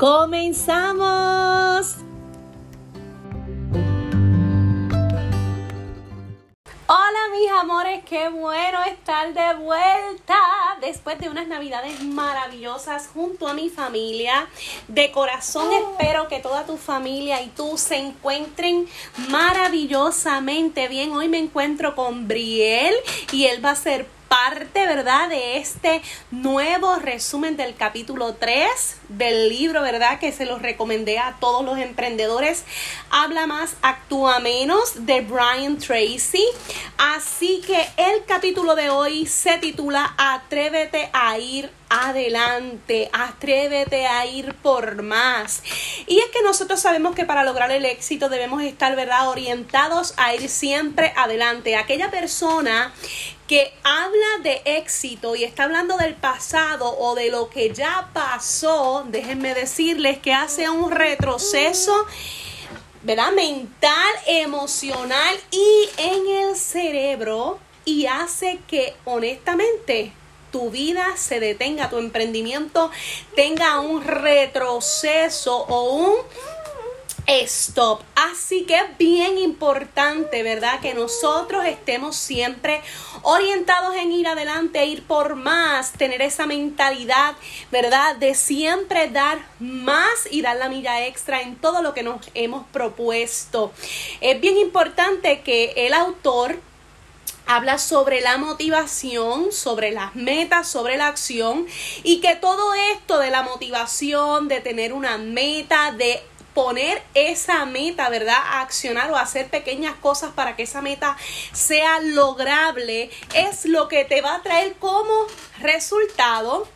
¡Comenzamos! Hola mis amores, qué bueno estar de vuelta después de unas navidades maravillosas junto a mi familia. De corazón espero que toda tu familia y tú se encuentren maravillosamente bien. Hoy me encuentro con Briel y él va a ser parte, ¿verdad? De este nuevo resumen del capítulo 3 del libro, ¿verdad? Que se los recomendé a todos los emprendedores. Habla más, actúa menos de Brian Tracy. Así que el capítulo de hoy se titula Atrévete a ir adelante, atrévete a ir por más. Y es que nosotros sabemos que para lograr el éxito debemos estar, ¿verdad?, orientados a ir siempre adelante. Aquella persona que habla de éxito y está hablando del pasado o de lo que ya pasó, déjenme decirles que hace un retroceso. ¿verdad? Mental, emocional y en el cerebro y hace que honestamente tu vida se detenga, tu emprendimiento tenga un retroceso o un stop. Así que es bien importante, ¿verdad? Que nosotros estemos siempre orientados en ir adelante, ir por más, tener esa mentalidad, ¿verdad? De siempre dar más y dar la milla extra en todo lo que nos hemos propuesto. Es bien importante que el autor habla sobre la motivación, sobre las metas, sobre la acción y que todo esto de la motivación, de tener una meta, de poner esa meta, ¿verdad? A accionar o hacer pequeñas cosas para que esa meta sea lograble, es lo que te va a traer como resultado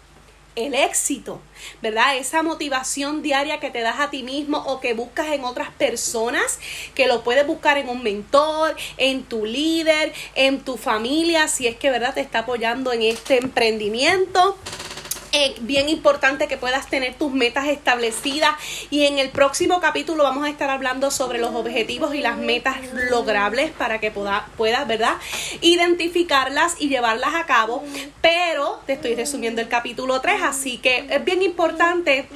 el éxito, ¿verdad? Esa motivación diaria que te das a ti mismo o que buscas en otras personas, que lo puedes buscar en un mentor, en tu líder, en tu familia, si es que, ¿verdad? Te está apoyando en este emprendimiento bien importante que puedas tener tus metas establecidas y en el próximo capítulo vamos a estar hablando sobre los objetivos y las metas logrables para que pueda, puedas, ¿verdad? Identificarlas y llevarlas a cabo, pero te estoy resumiendo el capítulo 3, así que es bien importante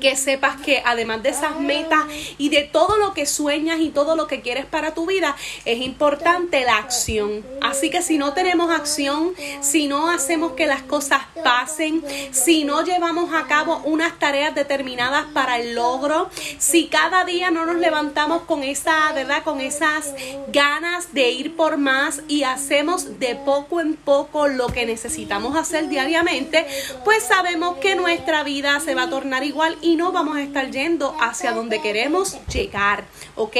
que sepas que además de esas metas y de todo lo que sueñas y todo lo que quieres para tu vida, es importante la acción. Así que si no tenemos acción, si no hacemos que las cosas pasen, si no llevamos a cabo unas tareas determinadas para el logro, si cada día no nos levantamos con esa, ¿verdad? Con esas ganas de ir por más y hacemos de poco en poco lo que necesitamos hacer diariamente, pues sabemos que nuestra vida se va a tornar igual no vamos a estar yendo hacia donde queremos llegar, ¿ok?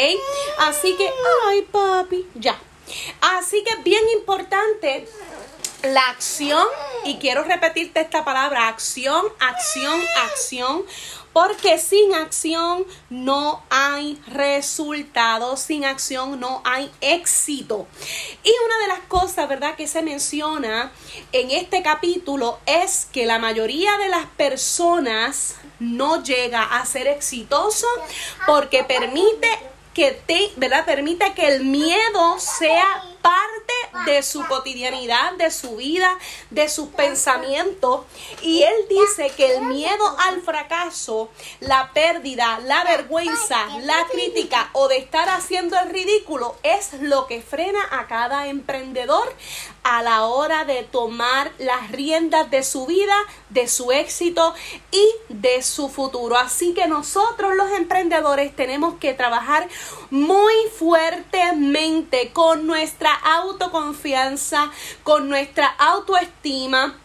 Así que, ay papi, ya. Así que bien importante la acción, y quiero repetirte esta palabra, acción, acción, acción, porque sin acción no hay resultados, sin acción no hay éxito. Y una de las cosas, ¿verdad?, que se menciona en este capítulo es que la mayoría de las personas no llega a ser exitoso porque permite que te, ¿verdad? Permite que el miedo sea parte de su cotidianidad, de su vida, de sus pensamientos. Y él dice que el miedo al fracaso, la pérdida, la vergüenza, la crítica o de estar haciendo el ridículo es lo que frena a cada emprendedor a la hora de tomar las riendas de su vida, de su éxito y de su futuro. Así que nosotros los emprendedores tenemos que trabajar muy fuertemente con nuestra autoconfianza, con nuestra autoestima,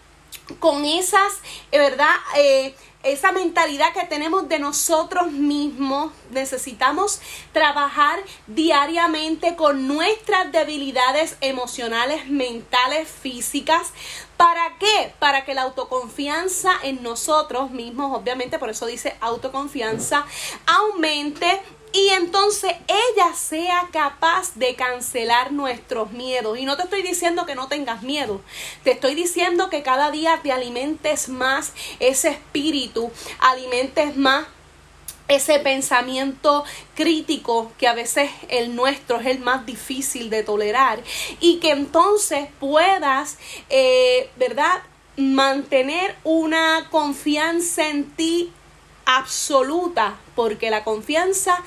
con esas, eh, ¿verdad? Eh, esa mentalidad que tenemos de nosotros mismos, necesitamos trabajar diariamente con nuestras debilidades emocionales, mentales, físicas. ¿Para qué? Para que la autoconfianza en nosotros mismos, obviamente por eso dice autoconfianza, aumente y entonces ella sea capaz de cancelar nuestros miedos. Y no te estoy diciendo que no tengas miedo, te estoy diciendo que cada día te alimentes más ese espíritu, alimentes más ese pensamiento crítico que a veces el nuestro es el más difícil de tolerar y que entonces puedas, eh, ¿verdad? Mantener una confianza en ti absoluta porque la confianza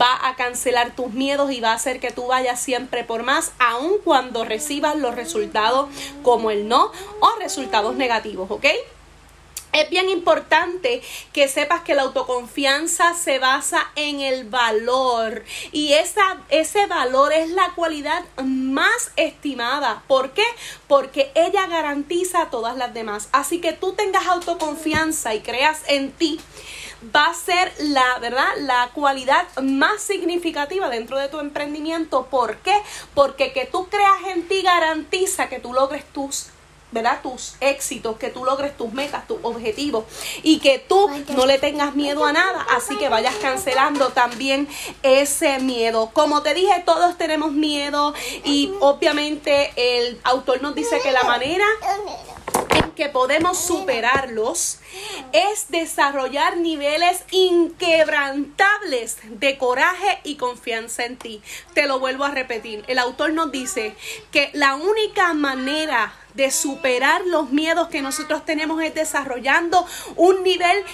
va a cancelar tus miedos y va a hacer que tú vayas siempre por más, aun cuando recibas los resultados como el no o resultados negativos, ¿ok? Es bien importante que sepas que la autoconfianza se basa en el valor y esa, ese valor es la cualidad más estimada. ¿Por qué? Porque ella garantiza a todas las demás. Así que tú tengas autoconfianza y creas en ti va a ser la, ¿verdad? La cualidad más significativa dentro de tu emprendimiento. ¿Por qué? Porque que tú creas en ti garantiza que tú logres tus ¿verdad? tus éxitos, que tú logres tus metas, tus objetivos y que tú no le tengas miedo a nada, así que vayas cancelando también ese miedo. Como te dije, todos tenemos miedo y obviamente el autor nos dice que la manera podemos superarlos es desarrollar niveles inquebrantables de coraje y confianza en ti. Te lo vuelvo a repetir. El autor nos dice que la única manera de superar los miedos que nosotros tenemos es desarrollando un nivel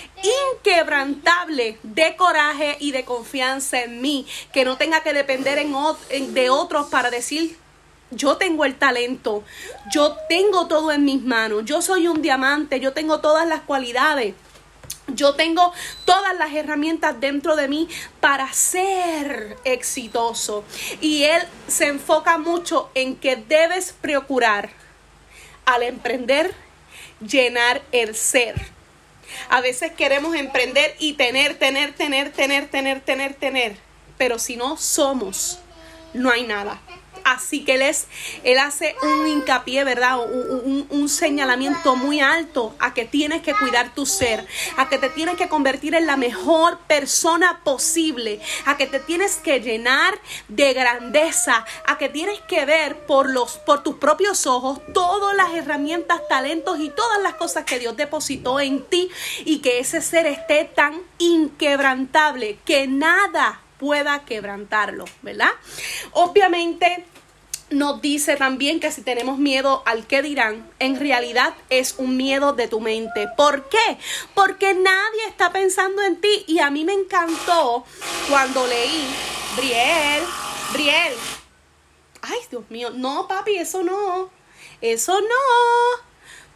inquebrantable de coraje y de confianza en mí, que no tenga que depender en, de otros para decir yo tengo el talento, yo tengo todo en mis manos, yo soy un diamante, yo tengo todas las cualidades. Yo tengo todas las herramientas dentro de mí para ser exitoso. Y él se enfoca mucho en que debes procurar al emprender llenar el ser. A veces queremos emprender y tener, tener, tener, tener, tener, tener, tener. Pero si no somos, no hay nada. Así que él, él hace un hincapié, ¿verdad? Un, un, señalamiento muy alto a que tienes que cuidar tu ser, a que te tienes que convertir en la mejor persona posible, a que te tienes que llenar de grandeza, a que tienes que ver por, los, por tus propios ojos todas las herramientas, talentos y todas las cosas que Dios depositó en ti y que ese ser esté tan inquebrantable que nada pueda quebrantarlo, ¿verdad? Obviamente nos dice también que si tenemos miedo al que dirán, en realidad es un miedo de tu mente. ¿Por qué? Porque nadie está pensando en ti. Y a mí me encantó cuando leí, Briel, Briel. Ay, Dios mío, no, papi, eso no. Eso no.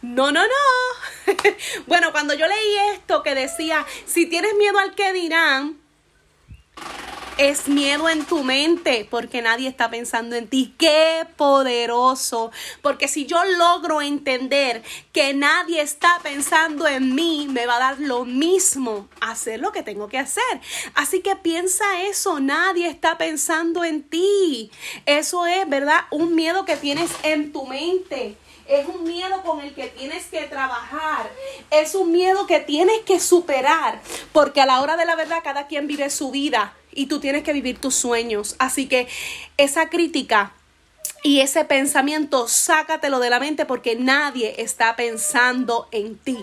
No, no, no. bueno, cuando yo leí esto que decía, si tienes miedo al que dirán, es miedo en tu mente porque nadie está pensando en ti. Qué poderoso. Porque si yo logro entender que nadie está pensando en mí, me va a dar lo mismo hacer lo que tengo que hacer. Así que piensa eso. Nadie está pensando en ti. Eso es, ¿verdad? Un miedo que tienes en tu mente. Es un miedo con el que tienes que trabajar. Es un miedo que tienes que superar. Porque a la hora de la verdad cada quien vive su vida y tú tienes que vivir tus sueños. Así que esa crítica y ese pensamiento, sácatelo de la mente porque nadie está pensando en ti.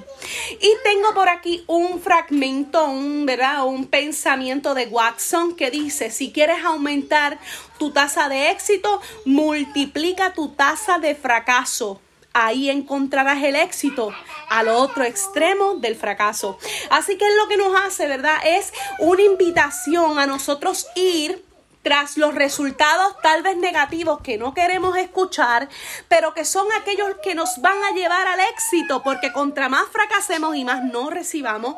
Y tengo por aquí un fragmento, un, ¿verdad? un pensamiento de Watson que dice, si quieres aumentar tu tasa de éxito, multiplica tu tasa de fracaso ahí encontrarás el éxito al otro extremo del fracaso. Así que lo que nos hace, ¿verdad? Es una invitación a nosotros ir tras los resultados tal vez negativos que no queremos escuchar, pero que son aquellos que nos van a llevar al éxito, porque contra más fracasemos y más no recibamos,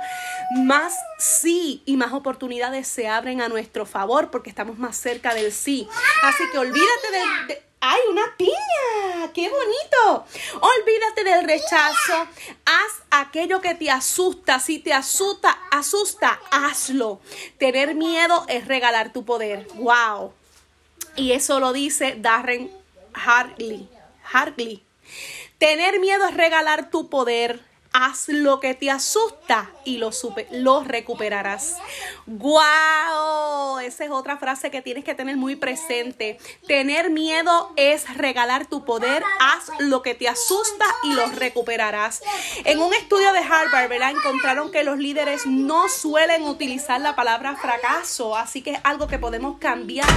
más sí y más oportunidades se abren a nuestro favor, porque estamos más cerca del sí. Así que olvídate de ¡Ay, una piña! ¡Qué bonito! Olvídate del rechazo. Haz aquello que te asusta. Si te asusta, asusta, hazlo. Tener miedo es regalar tu poder. ¡Wow! Y eso lo dice Darren Hartley. Hartley. Tener miedo es regalar tu poder haz lo que te asusta y lo, lo recuperarás. ¡Guau! Esa es otra frase que tienes que tener muy presente. Tener miedo es regalar tu poder, haz lo que te asusta y lo recuperarás. En un estudio de Harvard, ¿verdad? Encontraron que los líderes no suelen utilizar la palabra fracaso, así que es algo que podemos cambiar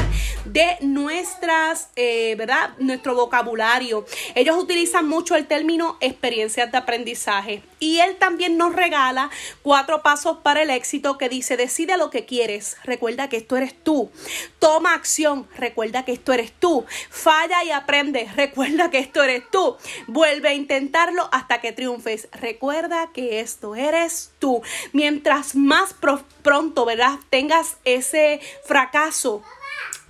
de nuestras, eh, ¿verdad? Nuestro vocabulario. Ellos utilizan mucho el término experiencias de aprendizaje. Y él también nos regala cuatro pasos para el éxito que dice, decide lo que quieres, recuerda que esto eres tú. Toma acción, recuerda que esto eres tú. Falla y aprende, recuerda que esto eres tú. Vuelve a intentarlo hasta que triunfes, recuerda que esto eres tú. Mientras más pronto, ¿verdad? Tengas ese fracaso,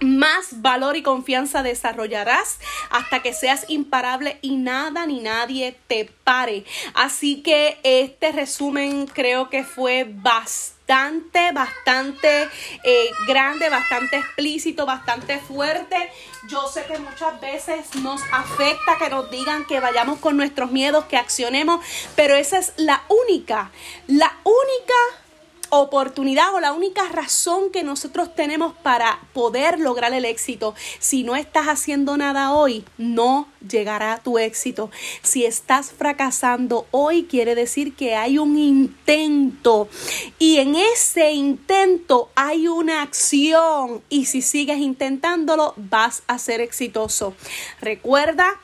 más valor y confianza desarrollarás hasta que seas imparable y nada ni nadie te pare. Así que este resumen creo que fue bastante, bastante eh, grande, bastante explícito, bastante fuerte. Yo sé que muchas veces nos afecta que nos digan que vayamos con nuestros miedos, que accionemos, pero esa es la única, la única oportunidad o la única razón que nosotros tenemos para poder lograr el éxito. Si no estás haciendo nada hoy, no llegará tu éxito. Si estás fracasando hoy, quiere decir que hay un intento y en ese intento hay una acción y si sigues intentándolo, vas a ser exitoso. Recuerda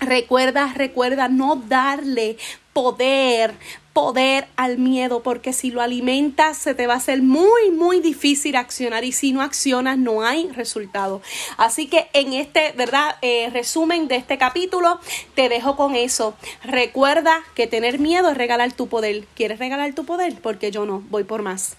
Recuerda, recuerda no darle poder, poder al miedo, porque si lo alimentas se te va a hacer muy, muy difícil accionar y si no accionas no hay resultado. Así que en este, ¿verdad? Eh, resumen de este capítulo, te dejo con eso. Recuerda que tener miedo es regalar tu poder. ¿Quieres regalar tu poder? Porque yo no, voy por más.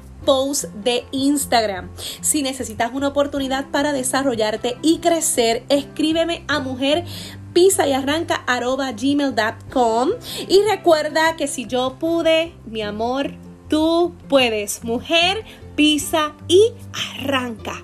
post de Instagram. Si necesitas una oportunidad para desarrollarte y crecer, escríbeme a mujer pisa y arranca gmail.com y recuerda que si yo pude, mi amor, tú puedes. Mujer, pisa y arranca.